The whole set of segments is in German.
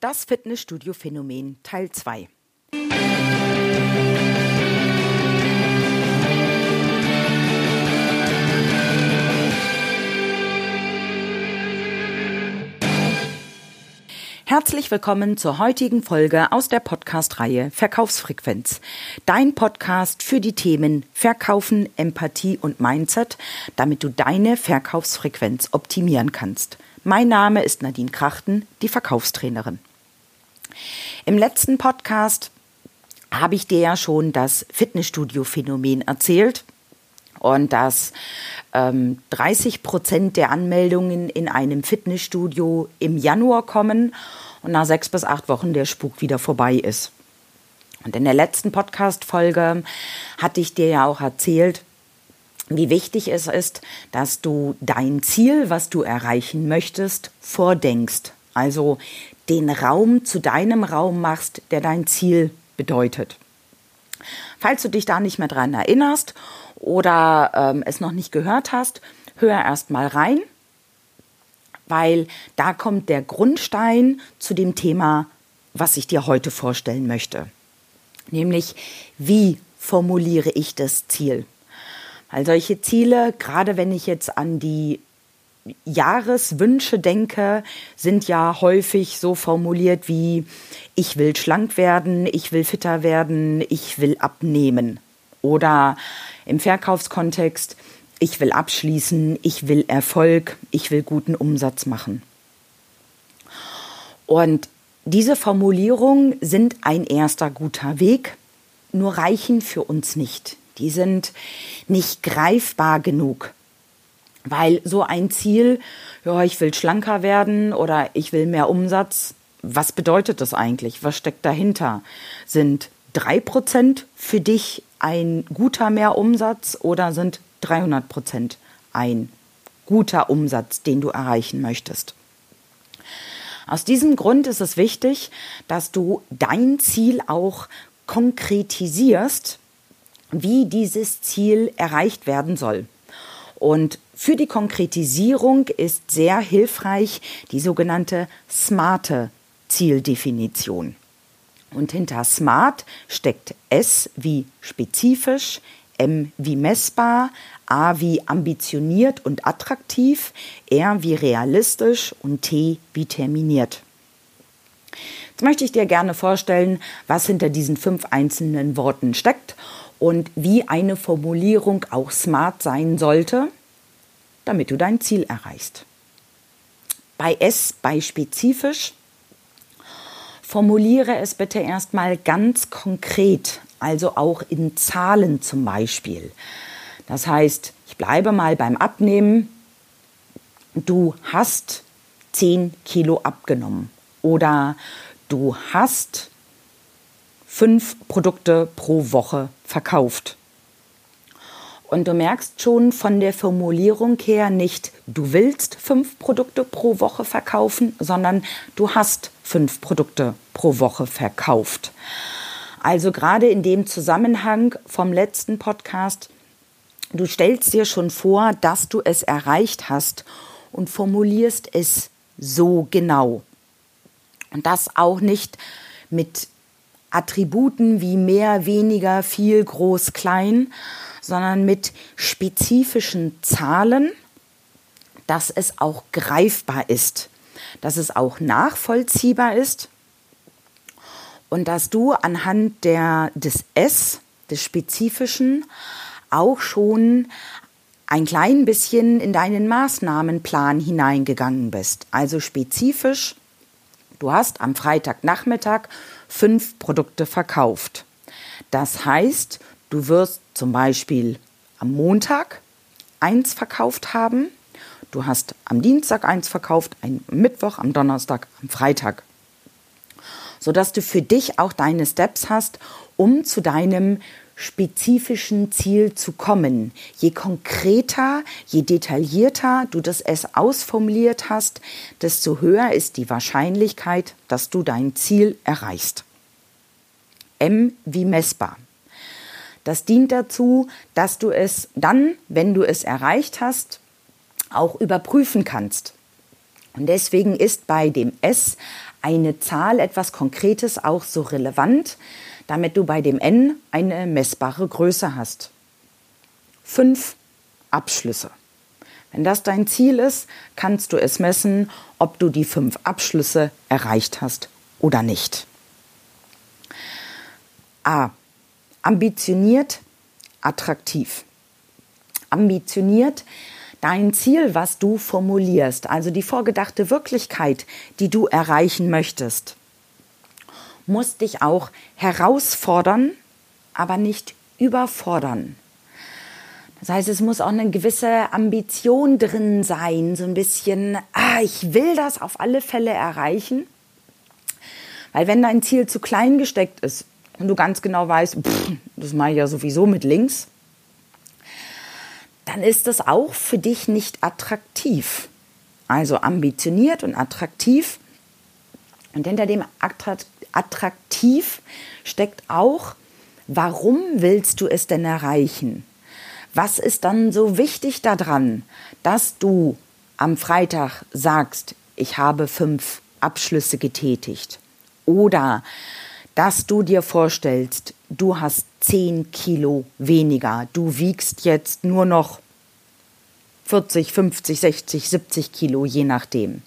Das Fitnessstudio-Phänomen Teil 2. Herzlich willkommen zur heutigen Folge aus der Podcast-Reihe Verkaufsfrequenz. Dein Podcast für die Themen Verkaufen, Empathie und Mindset, damit du deine Verkaufsfrequenz optimieren kannst. Mein Name ist Nadine Krachten, die Verkaufstrainerin. Im letzten Podcast habe ich dir ja schon das Fitnessstudio-Phänomen erzählt und dass ähm, 30 Prozent der Anmeldungen in einem Fitnessstudio im Januar kommen und nach sechs bis acht Wochen der Spuk wieder vorbei ist. Und in der letzten Podcast-Folge hatte ich dir ja auch erzählt, wie wichtig es ist, dass du dein Ziel, was du erreichen möchtest, vordenkst. Also den Raum zu deinem Raum machst, der dein Ziel bedeutet. Falls du dich da nicht mehr dran erinnerst oder ähm, es noch nicht gehört hast, hör erst mal rein, weil da kommt der Grundstein zu dem Thema, was ich dir heute vorstellen möchte. Nämlich, wie formuliere ich das Ziel? Weil solche Ziele, gerade wenn ich jetzt an die Jahreswünsche denke, sind ja häufig so formuliert wie ich will schlank werden, ich will fitter werden, ich will abnehmen. Oder im Verkaufskontext, ich will abschließen, ich will Erfolg, ich will guten Umsatz machen. Und diese Formulierungen sind ein erster guter Weg, nur reichen für uns nicht. Die sind nicht greifbar genug. Weil so ein Ziel, ja, ich will schlanker werden oder ich will mehr Umsatz, was bedeutet das eigentlich? Was steckt dahinter? Sind drei Prozent für dich ein guter Mehrumsatz oder sind 300 Prozent ein guter Umsatz, den du erreichen möchtest? Aus diesem Grund ist es wichtig, dass du dein Ziel auch konkretisierst, wie dieses Ziel erreicht werden soll. Und für die Konkretisierung ist sehr hilfreich die sogenannte smarte Zieldefinition. Und hinter smart steckt S wie spezifisch, M wie messbar, A wie ambitioniert und attraktiv, R wie realistisch und T wie terminiert. Jetzt möchte ich dir gerne vorstellen, was hinter diesen fünf einzelnen Worten steckt und wie eine Formulierung auch smart sein sollte, damit du dein Ziel erreichst. Bei S, bei spezifisch, formuliere es bitte erstmal ganz konkret, also auch in Zahlen zum Beispiel. Das heißt, ich bleibe mal beim Abnehmen. Du hast 10 Kilo abgenommen oder du hast fünf Produkte pro Woche verkauft. Und du merkst schon von der Formulierung her nicht, du willst fünf Produkte pro Woche verkaufen, sondern du hast fünf Produkte pro Woche verkauft. Also gerade in dem Zusammenhang vom letzten Podcast, du stellst dir schon vor, dass du es erreicht hast und formulierst es so genau. Und das auch nicht mit Attributen wie mehr, weniger, viel, groß, klein, sondern mit spezifischen Zahlen, dass es auch greifbar ist, dass es auch nachvollziehbar ist und dass du anhand der, des S, des Spezifischen, auch schon ein klein bisschen in deinen Maßnahmenplan hineingegangen bist. Also spezifisch, du hast am Freitagnachmittag fünf Produkte verkauft. Das heißt, du wirst zum Beispiel am Montag eins verkauft haben, du hast am Dienstag eins verkauft, am Mittwoch, am Donnerstag, am Freitag. Sodass du für dich auch deine Steps hast, um zu deinem spezifischen Ziel zu kommen. Je konkreter, je detaillierter du das S ausformuliert hast, desto höher ist die Wahrscheinlichkeit, dass du dein Ziel erreichst. M wie messbar. Das dient dazu, dass du es dann, wenn du es erreicht hast, auch überprüfen kannst. Und deswegen ist bei dem S eine Zahl, etwas Konkretes auch so relevant, damit du bei dem N eine messbare Größe hast. Fünf Abschlüsse. Wenn das dein Ziel ist, kannst du es messen, ob du die fünf Abschlüsse erreicht hast oder nicht. A. Ambitioniert, attraktiv. Ambitioniert dein Ziel, was du formulierst, also die vorgedachte Wirklichkeit, die du erreichen möchtest, muss dich auch herausfordern, aber nicht überfordern. Das heißt, es muss auch eine gewisse Ambition drin sein, so ein bisschen, ah, ich will das auf alle Fälle erreichen. Weil wenn dein Ziel zu klein gesteckt ist und du ganz genau weißt, pff, das mache ich ja sowieso mit links, dann ist das auch für dich nicht attraktiv. Also ambitioniert und attraktiv. Und hinter dem attraktiv steckt auch, warum willst du es denn erreichen? Was ist dann so wichtig daran, dass du am Freitag sagst, ich habe fünf Abschlüsse getätigt? Oder dass du dir vorstellst, du hast 10 Kilo weniger. Du wiegst jetzt nur noch 40, 50, 60, 70 Kilo, je nachdem.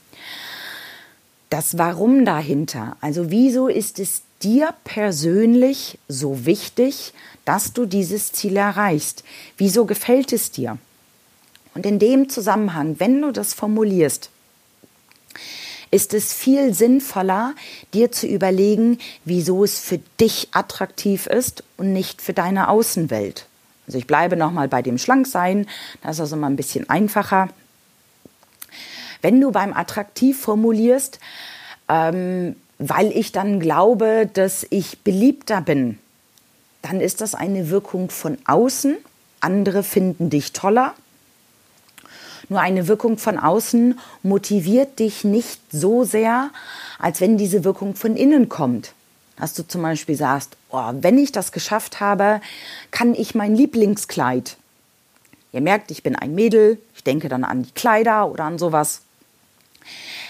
Das Warum dahinter, also wieso ist es dir persönlich so wichtig, dass du dieses Ziel erreichst? Wieso gefällt es dir? Und in dem Zusammenhang, wenn du das formulierst, ist es viel sinnvoller, dir zu überlegen, wieso es für dich attraktiv ist und nicht für deine Außenwelt. Also ich bleibe nochmal bei dem Schlanksein, das ist also mal ein bisschen einfacher. Wenn du beim Attraktiv formulierst, ähm, weil ich dann glaube, dass ich beliebter bin, dann ist das eine Wirkung von außen. Andere finden dich toller. Nur eine Wirkung von außen motiviert dich nicht so sehr, als wenn diese Wirkung von innen kommt. Dass du zum Beispiel sagst, oh, wenn ich das geschafft habe, kann ich mein Lieblingskleid. Ihr merkt, ich bin ein Mädel, ich denke dann an die Kleider oder an sowas.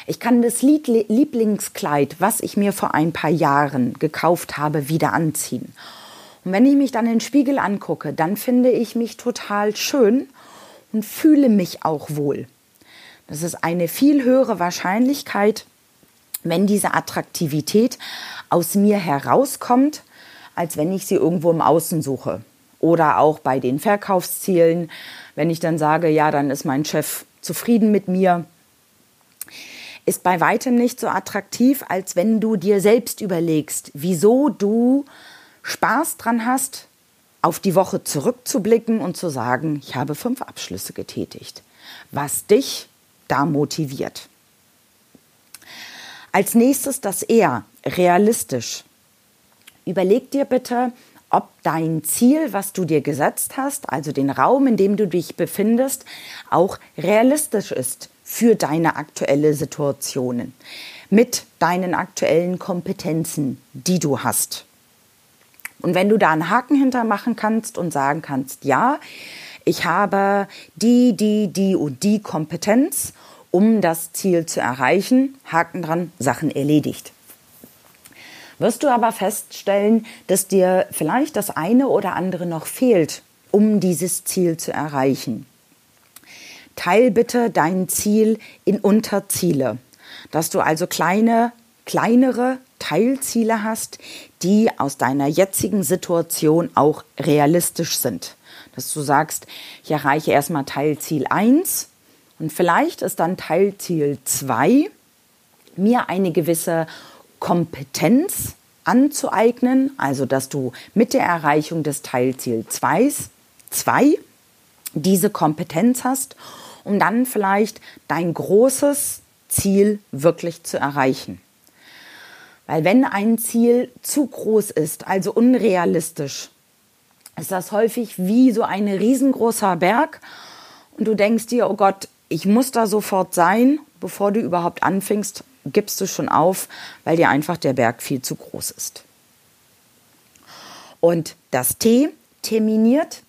Ich kann das Lieblingskleid, was ich mir vor ein paar Jahren gekauft habe, wieder anziehen. Und wenn ich mich dann in den Spiegel angucke, dann finde ich mich total schön und fühle mich auch wohl. Das ist eine viel höhere Wahrscheinlichkeit, wenn diese Attraktivität aus mir herauskommt, als wenn ich sie irgendwo im Außen suche. Oder auch bei den Verkaufszielen, wenn ich dann sage, ja, dann ist mein Chef zufrieden mit mir, ist bei weitem nicht so attraktiv, als wenn du dir selbst überlegst, wieso du Spaß dran hast, auf die Woche zurückzublicken und zu sagen, ich habe fünf Abschlüsse getätigt, was dich da motiviert. Als nächstes das eher realistisch. Überleg dir bitte, ob dein Ziel, was du dir gesetzt hast, also den Raum, in dem du dich befindest, auch realistisch ist für deine aktuelle Situation, mit deinen aktuellen Kompetenzen, die du hast. Und wenn du da einen Haken hintermachen kannst und sagen kannst, ja, ich habe die, die, die und die Kompetenz, um das Ziel zu erreichen, Haken dran, Sachen erledigt. Wirst du aber feststellen, dass dir vielleicht das eine oder andere noch fehlt, um dieses Ziel zu erreichen. Teil bitte dein Ziel in Unterziele, dass du also kleine, kleinere Teilziele hast, die aus deiner jetzigen Situation auch realistisch sind. Dass du sagst, ich erreiche erstmal Teilziel 1 und vielleicht ist dann Teilziel 2, mir eine gewisse Kompetenz anzueignen, also dass du mit der Erreichung des Teilziel 2 2 diese Kompetenz hast, um dann vielleicht dein großes Ziel wirklich zu erreichen. Weil wenn ein Ziel zu groß ist, also unrealistisch, ist das häufig wie so ein riesengroßer Berg und du denkst dir, oh Gott, ich muss da sofort sein, bevor du überhaupt anfängst, gibst du schon auf, weil dir einfach der Berg viel zu groß ist. Und das T terminiert,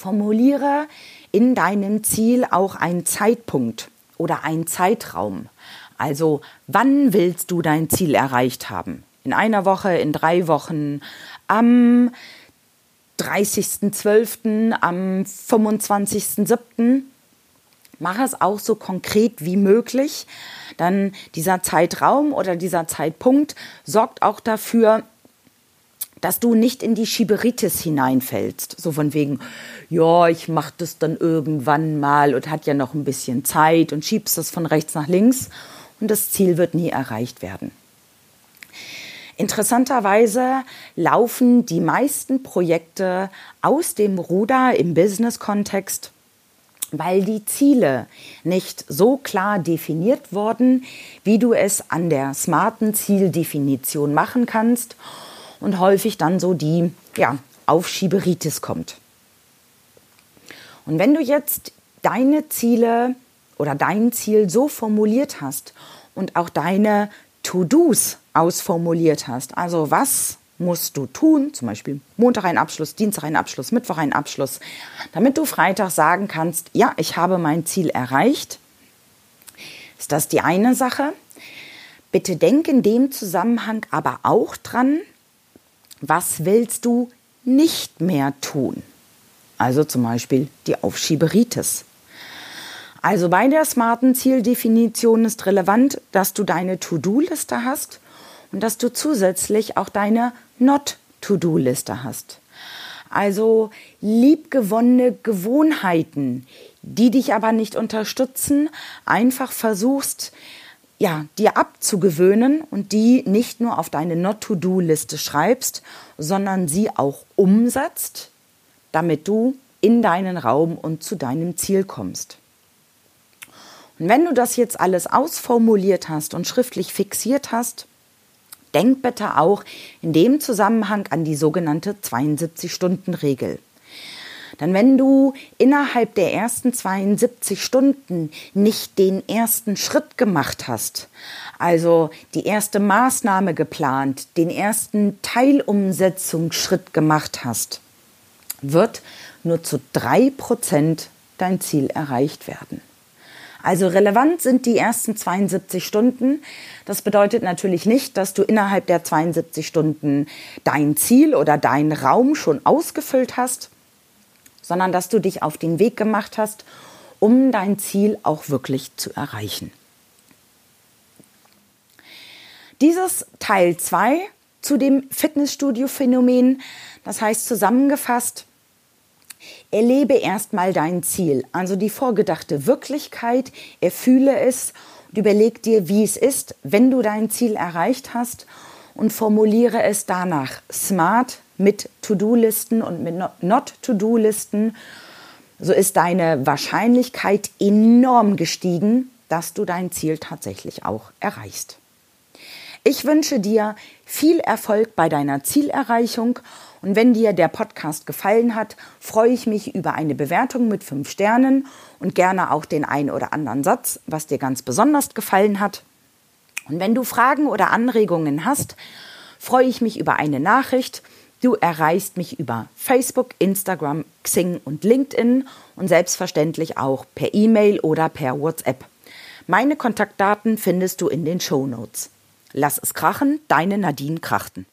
formuliere in deinem Ziel auch einen Zeitpunkt oder einen Zeitraum. Also, wann willst du dein Ziel erreicht haben? In einer Woche, in drei Wochen, am 30.12., am 25.07. Mach es auch so konkret wie möglich. Dann dieser Zeitraum oder dieser Zeitpunkt sorgt auch dafür, dass du nicht in die Schieberitis hineinfällst. So von wegen, ja, ich mach das dann irgendwann mal und hat ja noch ein bisschen Zeit und schiebst das von rechts nach links und das Ziel wird nie erreicht werden. Interessanterweise laufen die meisten Projekte aus dem Ruder im Business-Kontext, weil die Ziele nicht so klar definiert wurden, wie du es an der smarten Zieldefinition machen kannst und häufig dann so die ja, Aufschieberitis kommt. Und wenn du jetzt deine Ziele oder dein Ziel so formuliert hast und auch deine To-Dos ausformuliert hast, also was musst du tun, zum Beispiel Montag ein Abschluss, Dienstag ein Abschluss, Mittwoch ein Abschluss, damit du Freitag sagen kannst, ja, ich habe mein Ziel erreicht, ist das die eine Sache. Bitte denk in dem Zusammenhang aber auch dran, was willst du nicht mehr tun? Also zum Beispiel die Aufschieberitis. Also bei der smarten Zieldefinition ist relevant, dass du deine To-Do-Liste hast und dass du zusätzlich auch deine Not-To-Do-Liste hast. Also liebgewonnene Gewohnheiten, die dich aber nicht unterstützen, einfach versuchst, ja, dir abzugewöhnen und die nicht nur auf deine Not-to-Do-Liste schreibst, sondern sie auch umsetzt, damit du in deinen Raum und zu deinem Ziel kommst. Und wenn du das jetzt alles ausformuliert hast und schriftlich fixiert hast, denk bitte auch in dem Zusammenhang an die sogenannte 72-Stunden-Regel. Denn wenn du innerhalb der ersten 72 Stunden nicht den ersten Schritt gemacht hast, also die erste Maßnahme geplant, den ersten Teilumsetzungsschritt gemacht hast, wird nur zu drei Prozent dein Ziel erreicht werden. Also relevant sind die ersten 72 Stunden. Das bedeutet natürlich nicht, dass du innerhalb der 72 Stunden dein Ziel oder deinen Raum schon ausgefüllt hast sondern dass du dich auf den Weg gemacht hast, um dein Ziel auch wirklich zu erreichen. Dieses Teil 2 zu dem Fitnessstudio-Phänomen, das heißt zusammengefasst, erlebe erstmal dein Ziel, also die vorgedachte Wirklichkeit, erfühle es und überleg dir, wie es ist, wenn du dein Ziel erreicht hast und formuliere es danach smart, mit To-Do-Listen und mit Not-To-Do-Listen, so ist deine Wahrscheinlichkeit enorm gestiegen, dass du dein Ziel tatsächlich auch erreichst. Ich wünsche dir viel Erfolg bei deiner Zielerreichung und wenn dir der Podcast gefallen hat, freue ich mich über eine Bewertung mit fünf Sternen und gerne auch den einen oder anderen Satz, was dir ganz besonders gefallen hat. Und wenn du Fragen oder Anregungen hast, freue ich mich über eine Nachricht Du erreichst mich über Facebook, Instagram, Xing und LinkedIn und selbstverständlich auch per E-Mail oder per WhatsApp. Meine Kontaktdaten findest du in den Show Notes. Lass es krachen, deine Nadine Krachten.